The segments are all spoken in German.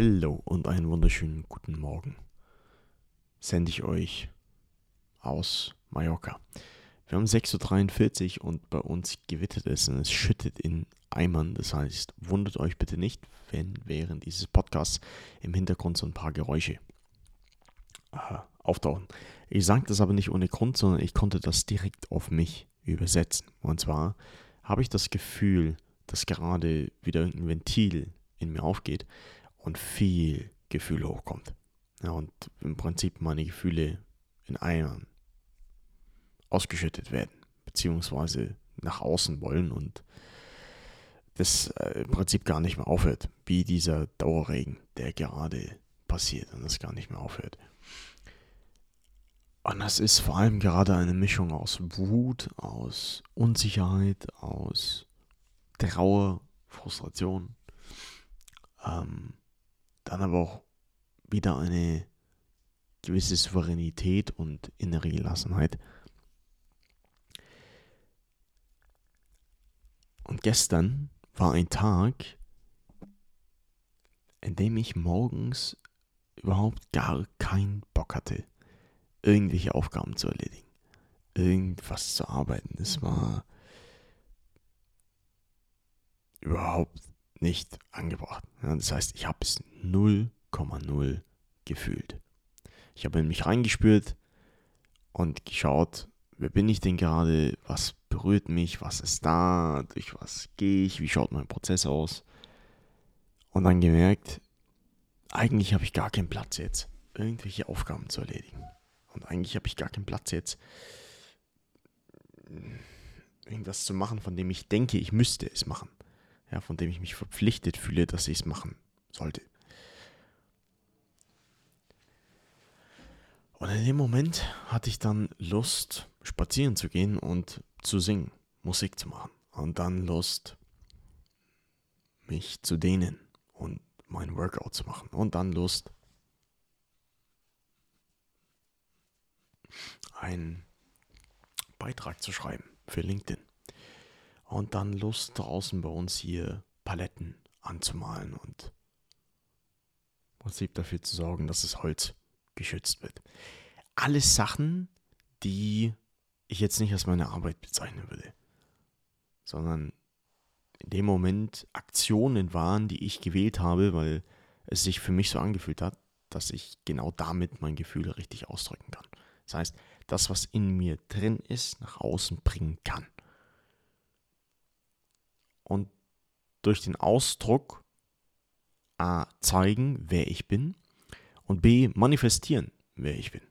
Hallo und einen wunderschönen guten Morgen. Sende ich euch aus Mallorca. Wir haben 6.43 Uhr und bei uns gewittert es und es schüttet in Eimern. Das heißt, wundert euch bitte nicht, wenn während dieses Podcasts im Hintergrund so ein paar Geräusche äh, auftauchen. Ich sage das aber nicht ohne Grund, sondern ich konnte das direkt auf mich übersetzen. Und zwar habe ich das Gefühl, dass gerade wieder ein Ventil in mir aufgeht und viel Gefühl hochkommt. Ja, und im Prinzip meine Gefühle in Eiern ausgeschüttet werden, beziehungsweise nach außen wollen und das äh, im Prinzip gar nicht mehr aufhört, wie dieser Dauerregen, der gerade passiert und das gar nicht mehr aufhört. Und das ist vor allem gerade eine Mischung aus Wut, aus Unsicherheit, aus Trauer, Frustration. Ähm, dann aber auch wieder eine gewisse Souveränität und innere Gelassenheit. Und gestern war ein Tag, in dem ich morgens überhaupt gar keinen Bock hatte, irgendwelche Aufgaben zu erledigen, irgendwas zu arbeiten. Es war überhaupt nicht angebracht. Ja, das heißt, ich habe es 0,0 gefühlt. Ich habe in mich reingespürt und geschaut, wer bin ich denn gerade, was berührt mich, was ist da, durch was gehe ich, wie schaut mein Prozess aus. Und dann gemerkt, eigentlich habe ich gar keinen Platz jetzt, irgendwelche Aufgaben zu erledigen. Und eigentlich habe ich gar keinen Platz jetzt, irgendwas zu machen, von dem ich denke, ich müsste es machen ja, von dem ich mich verpflichtet fühle, dass ich es machen sollte. Und in dem Moment hatte ich dann Lust, spazieren zu gehen und zu singen, Musik zu machen. Und dann Lust, mich zu dehnen und mein Workout zu machen. Und dann Lust, einen Beitrag zu schreiben für LinkedIn und dann Lust draußen bei uns hier Paletten anzumalen und im Prinzip dafür zu sorgen, dass das Holz geschützt wird. Alles Sachen, die ich jetzt nicht als meine Arbeit bezeichnen würde, sondern in dem Moment Aktionen waren, die ich gewählt habe, weil es sich für mich so angefühlt hat, dass ich genau damit mein Gefühl richtig ausdrücken kann. Das heißt, das, was in mir drin ist, nach außen bringen kann und durch den Ausdruck A zeigen, wer ich bin und B manifestieren, wer ich bin.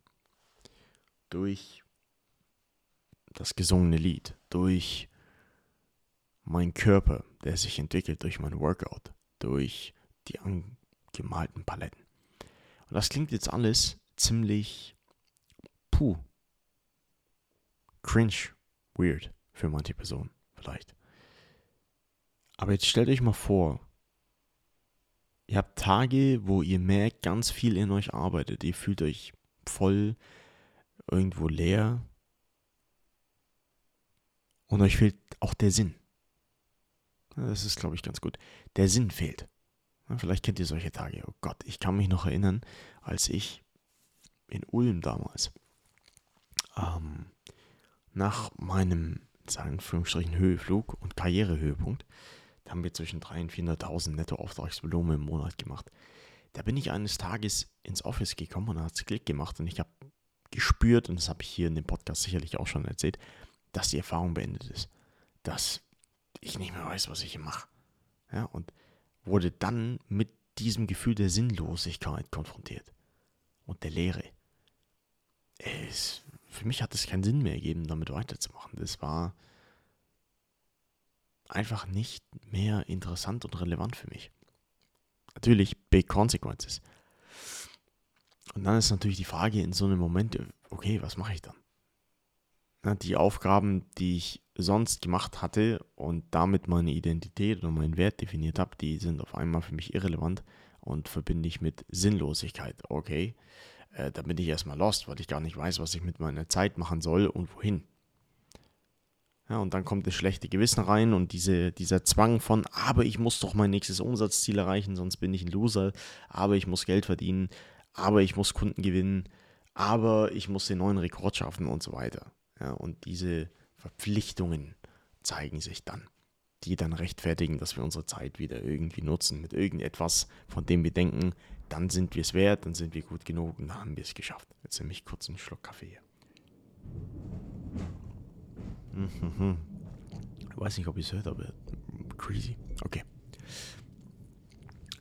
Durch das gesungene Lied, durch meinen Körper, der sich entwickelt durch mein Workout, durch die angemalten Paletten. Und das klingt jetzt alles ziemlich puh, cringe, weird für manche Personen vielleicht. Aber jetzt stellt euch mal vor, ihr habt Tage, wo ihr merkt, ganz viel in euch arbeitet. Ihr fühlt euch voll, irgendwo leer. Und euch fehlt auch der Sinn. Das ist, glaube ich, ganz gut. Der Sinn fehlt. Vielleicht kennt ihr solche Tage. Oh Gott, ich kann mich noch erinnern, als ich in Ulm damals ähm, nach meinem, sagen Anführungsstrichen, Höheflug und Karrierehöhepunkt da haben wir zwischen 300.000 und 400.000 Nettoauftragsvolumen im Monat gemacht. Da bin ich eines Tages ins Office gekommen und da hat es Klick gemacht und ich habe gespürt, und das habe ich hier in dem Podcast sicherlich auch schon erzählt, dass die Erfahrung beendet ist. Dass ich nicht mehr weiß, was ich hier mache. Ja, und wurde dann mit diesem Gefühl der Sinnlosigkeit konfrontiert und der Leere. Es, für mich hat es keinen Sinn mehr gegeben, damit weiterzumachen. Das war einfach nicht mehr interessant und relevant für mich. Natürlich Big Consequences. Und dann ist natürlich die Frage in so einem Moment, okay, was mache ich dann? die Aufgaben, die ich sonst gemacht hatte und damit meine Identität oder meinen Wert definiert habe, die sind auf einmal für mich irrelevant und verbinde ich mit Sinnlosigkeit. Okay, äh, da bin ich erstmal lost, weil ich gar nicht weiß, was ich mit meiner Zeit machen soll und wohin. Ja, und dann kommt das schlechte Gewissen rein und diese, dieser Zwang von, aber ich muss doch mein nächstes Umsatzziel erreichen, sonst bin ich ein Loser, aber ich muss Geld verdienen, aber ich muss Kunden gewinnen, aber ich muss den neuen Rekord schaffen und so weiter. Ja, und diese Verpflichtungen zeigen sich dann, die dann rechtfertigen, dass wir unsere Zeit wieder irgendwie nutzen mit irgendetwas, von dem wir denken, dann sind wir es wert, dann sind wir gut genug und dann haben wir es geschafft. Jetzt nehme ich kurz einen Schluck Kaffee hier. Mhm. Ich weiß nicht, ob ihr es hört, aber crazy. Okay.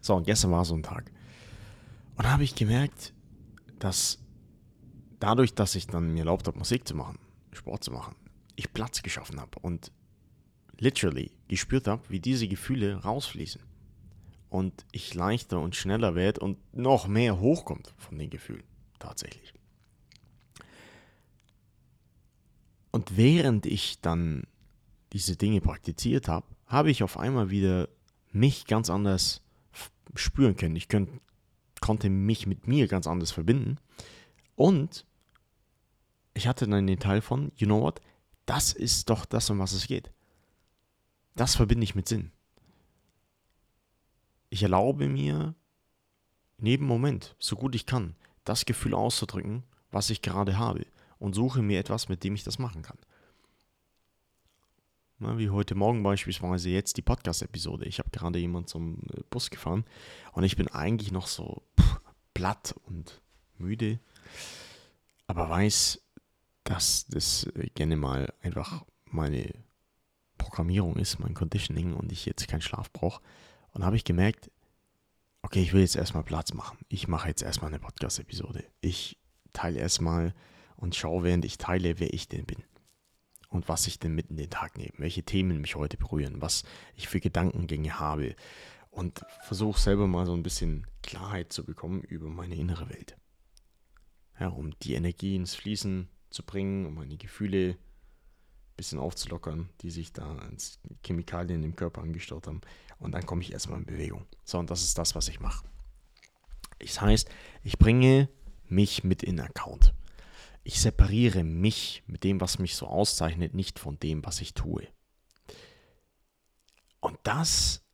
So, und gestern war so ein Tag. Und da habe ich gemerkt, dass dadurch, dass ich dann mir erlaubt habe, Musik zu machen, Sport zu machen, ich Platz geschaffen habe und literally gespürt habe, wie diese Gefühle rausfließen. Und ich leichter und schneller werde und noch mehr hochkommt von den Gefühlen. Tatsächlich. Und während ich dann diese Dinge praktiziert habe, habe ich auf einmal wieder mich ganz anders spüren können. Ich könnt, konnte mich mit mir ganz anders verbinden. Und ich hatte dann den Teil von, you know what, das ist doch das, um was es geht. Das verbinde ich mit Sinn. Ich erlaube mir, in jedem Moment, so gut ich kann, das Gefühl auszudrücken, was ich gerade habe und suche mir etwas, mit dem ich das machen kann. Na, wie heute Morgen beispielsweise jetzt die Podcast-Episode. Ich habe gerade jemand zum äh, Bus gefahren und ich bin eigentlich noch so pff, platt und müde, aber weiß, dass das äh, gerne mal einfach meine Programmierung ist, mein Conditioning und ich jetzt keinen Schlaf brauche. Und habe ich gemerkt, okay, ich will jetzt erstmal Platz machen. Ich mache jetzt erstmal eine Podcast-Episode. Ich teile erstmal und schaue, während ich teile, wer ich denn bin. Und was ich denn mitten in den Tag nehme, welche Themen mich heute berühren, was ich für Gedankengänge habe. Und versuche selber mal so ein bisschen Klarheit zu bekommen über meine innere Welt. Ja, um die Energie ins Fließen zu bringen, um meine Gefühle ein bisschen aufzulockern, die sich da als Chemikalien im Körper angestaut haben. Und dann komme ich erstmal in Bewegung. So, und das ist das, was ich mache. Das heißt, ich bringe mich mit in Account ich separiere mich mit dem, was mich so auszeichnet, nicht von dem, was ich tue. Und das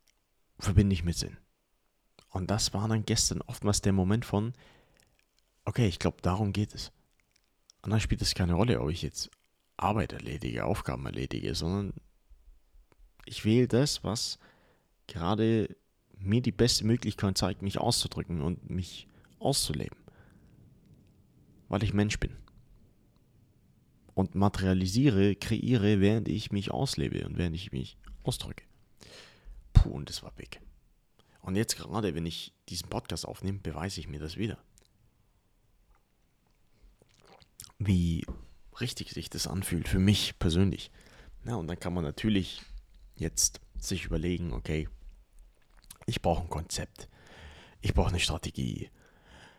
verbinde ich mit Sinn. Und das war dann gestern oftmals der Moment von, okay, ich glaube, darum geht es. Und dann spielt es keine Rolle, ob ich jetzt Arbeit erledige, Aufgaben erledige, sondern ich wähle das, was gerade mir die beste Möglichkeit zeigt, mich auszudrücken und mich auszuleben. Weil ich Mensch bin und materialisiere, kreiere, während ich mich auslebe und während ich mich ausdrücke. Puh, und das war big. Und jetzt gerade, wenn ich diesen Podcast aufnehme, beweise ich mir das wieder. Wie richtig sich das anfühlt für mich persönlich. Na, und dann kann man natürlich jetzt sich überlegen, okay, ich brauche ein Konzept, ich brauche eine Strategie,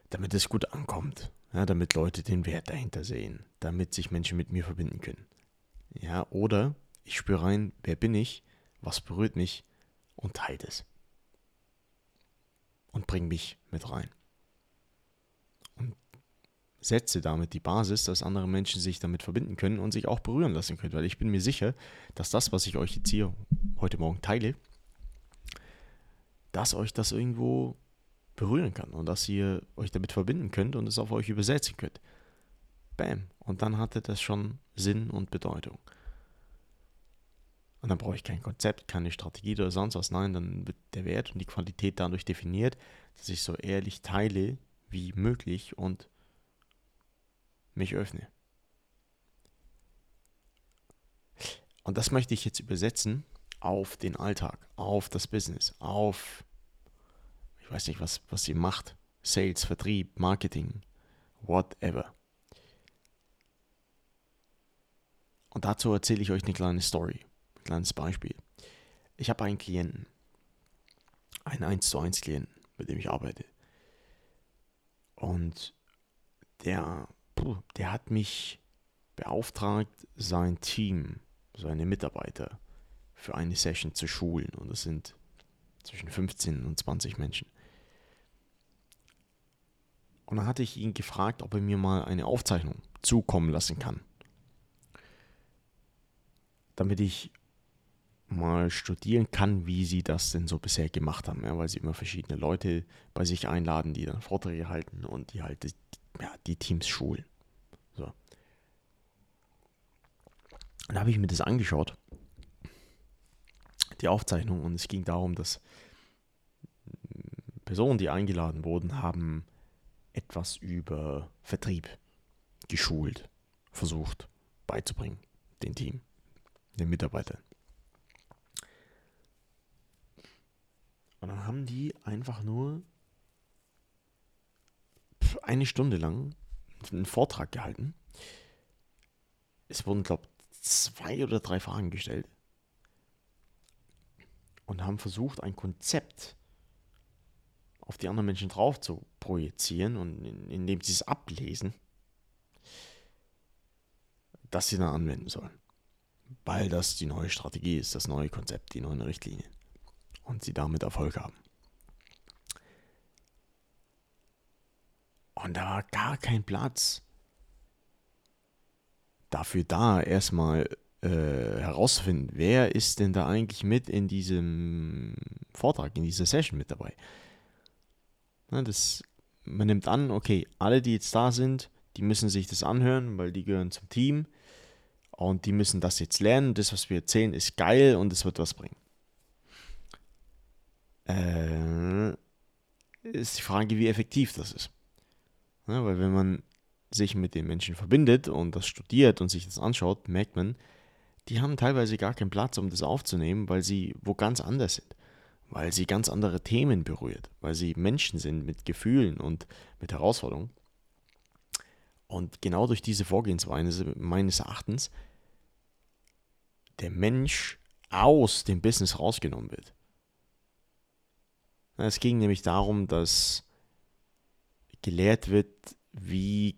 damit es gut ankommt ja, damit Leute den Wert dahinter sehen, damit sich Menschen mit mir verbinden können. Ja, oder ich spüre rein, wer bin ich, was berührt mich und teile es. Und bringe mich mit rein. Und setze damit die Basis, dass andere Menschen sich damit verbinden können und sich auch berühren lassen können. Weil ich bin mir sicher, dass das, was ich euch jetzt hier heute Morgen teile, dass euch das irgendwo berühren kann und dass ihr euch damit verbinden könnt und es auf euch übersetzen könnt. Bam. Und dann hatte das schon Sinn und Bedeutung. Und dann brauche ich kein Konzept, keine Strategie oder sonst was. Nein, dann wird der Wert und die Qualität dadurch definiert, dass ich so ehrlich teile wie möglich und mich öffne. Und das möchte ich jetzt übersetzen auf den Alltag, auf das Business, auf weiß nicht, was, was sie macht. Sales, Vertrieb, Marketing, whatever. Und dazu erzähle ich euch eine kleine Story, ein kleines Beispiel. Ich habe einen Klienten, einen 1 zu 1 Klienten, mit dem ich arbeite. Und der, der hat mich beauftragt, sein Team, seine Mitarbeiter für eine Session zu schulen. Und das sind zwischen 15 und 20 Menschen. Und dann hatte ich ihn gefragt, ob er mir mal eine Aufzeichnung zukommen lassen kann. damit ich mal studieren kann, wie sie das denn so bisher gemacht haben, ja, weil sie immer verschiedene Leute bei sich einladen, die dann Vorträge halten und die halt die, ja, die Teams schulen. So. Und habe ich mir das angeschaut, die Aufzeichnung, und es ging darum, dass Personen, die eingeladen wurden, haben etwas über Vertrieb geschult, versucht beizubringen, dem Team, den Mitarbeitern. Und dann haben die einfach nur eine Stunde lang einen Vortrag gehalten. Es wurden, glaube ich, zwei oder drei Fragen gestellt. Und haben versucht, ein Konzept auf die anderen Menschen drauf zu projizieren und in, indem sie es ablesen, das sie dann anwenden sollen. Weil das die neue Strategie ist, das neue Konzept, die neuen Richtlinien und sie damit Erfolg haben. Und da war gar kein Platz dafür da, erstmal äh, herauszufinden, wer ist denn da eigentlich mit in diesem Vortrag, in dieser Session mit dabei. Na, das, man nimmt an, okay, alle, die jetzt da sind, die müssen sich das anhören, weil die gehören zum Team und die müssen das jetzt lernen. Das, was wir erzählen, ist geil und es wird was bringen äh, ist die Frage, wie effektiv das ist. Ja, weil wenn man sich mit den Menschen verbindet und das studiert und sich das anschaut, merkt man, die haben teilweise gar keinen Platz, um das aufzunehmen, weil sie wo ganz anders sind. Weil sie ganz andere Themen berührt, weil sie Menschen sind mit Gefühlen und mit Herausforderungen. Und genau durch diese Vorgehensweise meines Erachtens der Mensch aus dem Business rausgenommen wird. Es ging nämlich darum, dass gelehrt wird, wie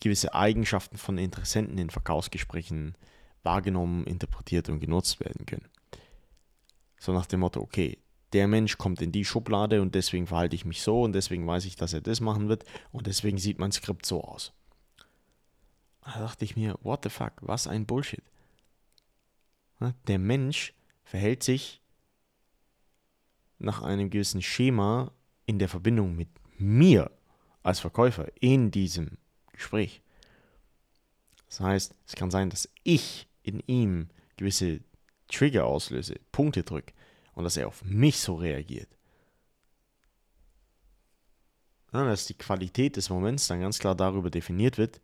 gewisse Eigenschaften von Interessenten in Verkaufsgesprächen wahrgenommen, interpretiert und genutzt werden können. So nach dem Motto, okay, der Mensch kommt in die Schublade und deswegen verhalte ich mich so und deswegen weiß ich, dass er das machen wird und deswegen sieht mein Skript so aus. Da dachte ich mir, what the fuck, was ein Bullshit. Der Mensch verhält sich nach einem gewissen Schema in der Verbindung mit mir als Verkäufer in diesem Gespräch. Das heißt, es kann sein, dass ich in ihm gewisse Trigger auslöse, Punkte drücke und dass er auf mich so reagiert. Ja, dass die Qualität des Moments dann ganz klar darüber definiert wird,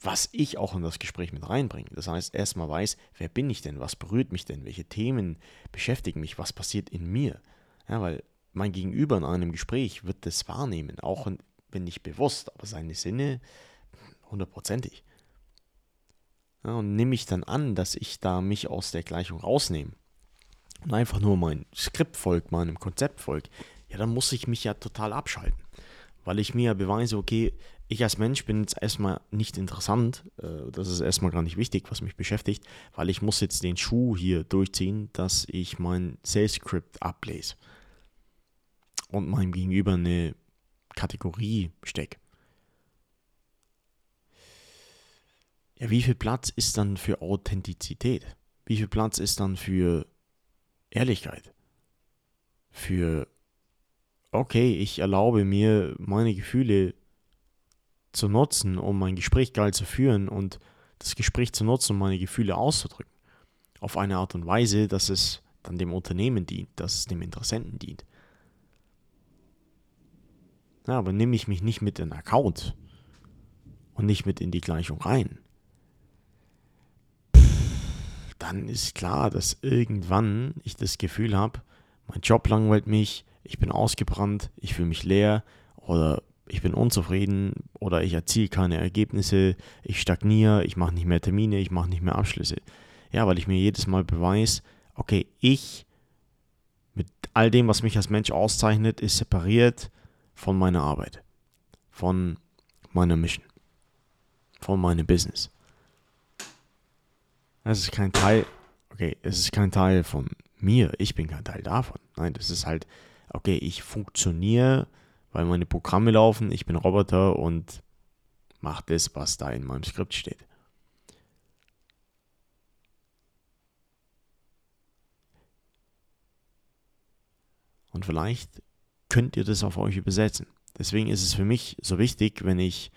was ich auch in das Gespräch mit reinbringe. Das heißt, erstmal weiß, wer bin ich denn, was berührt mich denn, welche Themen beschäftigen mich, was passiert in mir. Ja, weil mein Gegenüber in einem Gespräch wird das wahrnehmen, auch wenn nicht bewusst, aber seine Sinne hundertprozentig. Ja, und nehme ich dann an, dass ich da mich aus der Gleichung rausnehme und einfach nur mein Skript folgt, meinem Konzept folgt, ja, dann muss ich mich ja total abschalten. Weil ich mir ja beweise, okay, ich als Mensch bin jetzt erstmal nicht interessant, äh, das ist erstmal gar nicht wichtig, was mich beschäftigt, weil ich muss jetzt den Schuh hier durchziehen, dass ich mein Sales Script ablese und meinem Gegenüber eine Kategorie stecke. Ja, wie viel Platz ist dann für Authentizität? Wie viel Platz ist dann für Ehrlichkeit? Für, okay, ich erlaube mir, meine Gefühle zu nutzen, um mein Gespräch geil zu führen und das Gespräch zu nutzen, um meine Gefühle auszudrücken. Auf eine Art und Weise, dass es dann dem Unternehmen dient, dass es dem Interessenten dient. Ja, aber nehme ich mich nicht mit in den Account und nicht mit in die Gleichung rein, dann ist klar, dass irgendwann ich das Gefühl habe, mein Job langweilt mich, ich bin ausgebrannt, ich fühle mich leer oder ich bin unzufrieden oder ich erziele keine Ergebnisse, ich stagniere, ich mache nicht mehr Termine, ich mache nicht mehr Abschlüsse. Ja, weil ich mir jedes Mal beweise, okay, ich mit all dem, was mich als Mensch auszeichnet, ist separiert von meiner Arbeit, von meiner Mission, von meinem Business. Es ist kein Teil. Okay, es ist kein Teil von mir. Ich bin kein Teil davon. Nein, das ist halt, okay, ich funktioniere, weil meine Programme laufen, ich bin Roboter und mache das, was da in meinem Skript steht. Und vielleicht könnt ihr das auf euch übersetzen. Deswegen ist es für mich so wichtig, wenn ich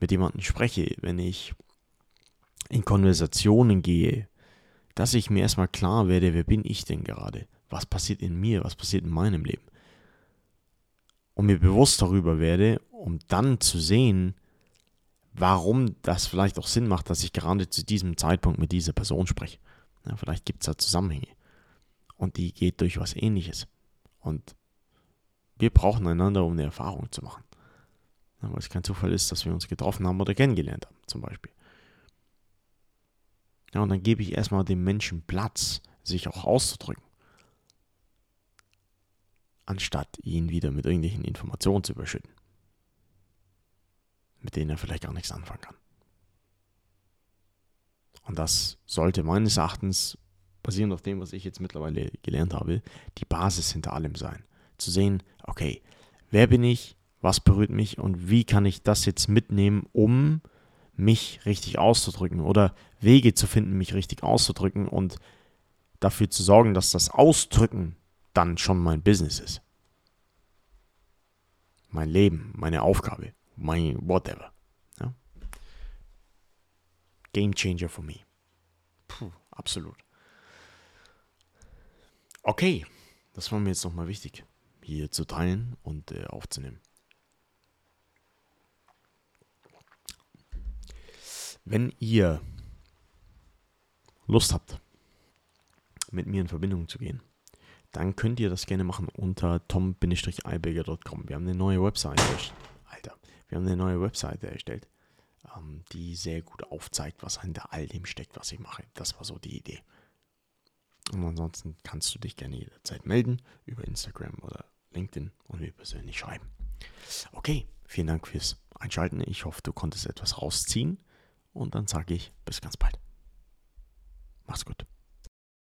mit jemandem spreche, wenn ich in Konversationen gehe, dass ich mir erstmal klar werde, wer bin ich denn gerade? Was passiert in mir? Was passiert in meinem Leben? Und mir bewusst darüber werde, um dann zu sehen, warum das vielleicht auch Sinn macht, dass ich gerade zu diesem Zeitpunkt mit dieser Person spreche. Ja, vielleicht gibt es da Zusammenhänge. Und die geht durch was ähnliches. Und wir brauchen einander, um eine Erfahrung zu machen. Ja, weil es kein Zufall ist, dass wir uns getroffen haben oder kennengelernt haben, zum Beispiel. Ja, und dann gebe ich erstmal dem Menschen Platz, sich auch auszudrücken. Anstatt ihn wieder mit irgendwelchen Informationen zu überschütten mit denen er vielleicht gar nichts anfangen kann. Und das sollte meines Erachtens, basierend auf dem, was ich jetzt mittlerweile gelernt habe, die Basis hinter allem sein. Zu sehen, okay, wer bin ich, was berührt mich und wie kann ich das jetzt mitnehmen, um mich richtig auszudrücken oder Wege zu finden, mich richtig auszudrücken und dafür zu sorgen, dass das Ausdrücken dann schon mein Business ist. Mein Leben, meine Aufgabe mein whatever. Ja? Game changer for me. Puh, absolut. Okay, das war mir jetzt nochmal wichtig, hier zu teilen und äh, aufzunehmen. Wenn ihr Lust habt, mit mir in Verbindung zu gehen, dann könnt ihr das gerne machen unter tom-eibegger.com. Wir haben eine neue Website. Alter, wir haben eine neue Webseite erstellt, ähm, die sehr gut aufzeigt, was hinter all dem steckt, was ich mache. Das war so die Idee. Und ansonsten kannst du dich gerne jederzeit melden über Instagram oder LinkedIn und mir persönlich schreiben. Okay, vielen Dank fürs Einschalten. Ich hoffe, du konntest etwas rausziehen. Und dann sage ich bis ganz bald. Mach's gut.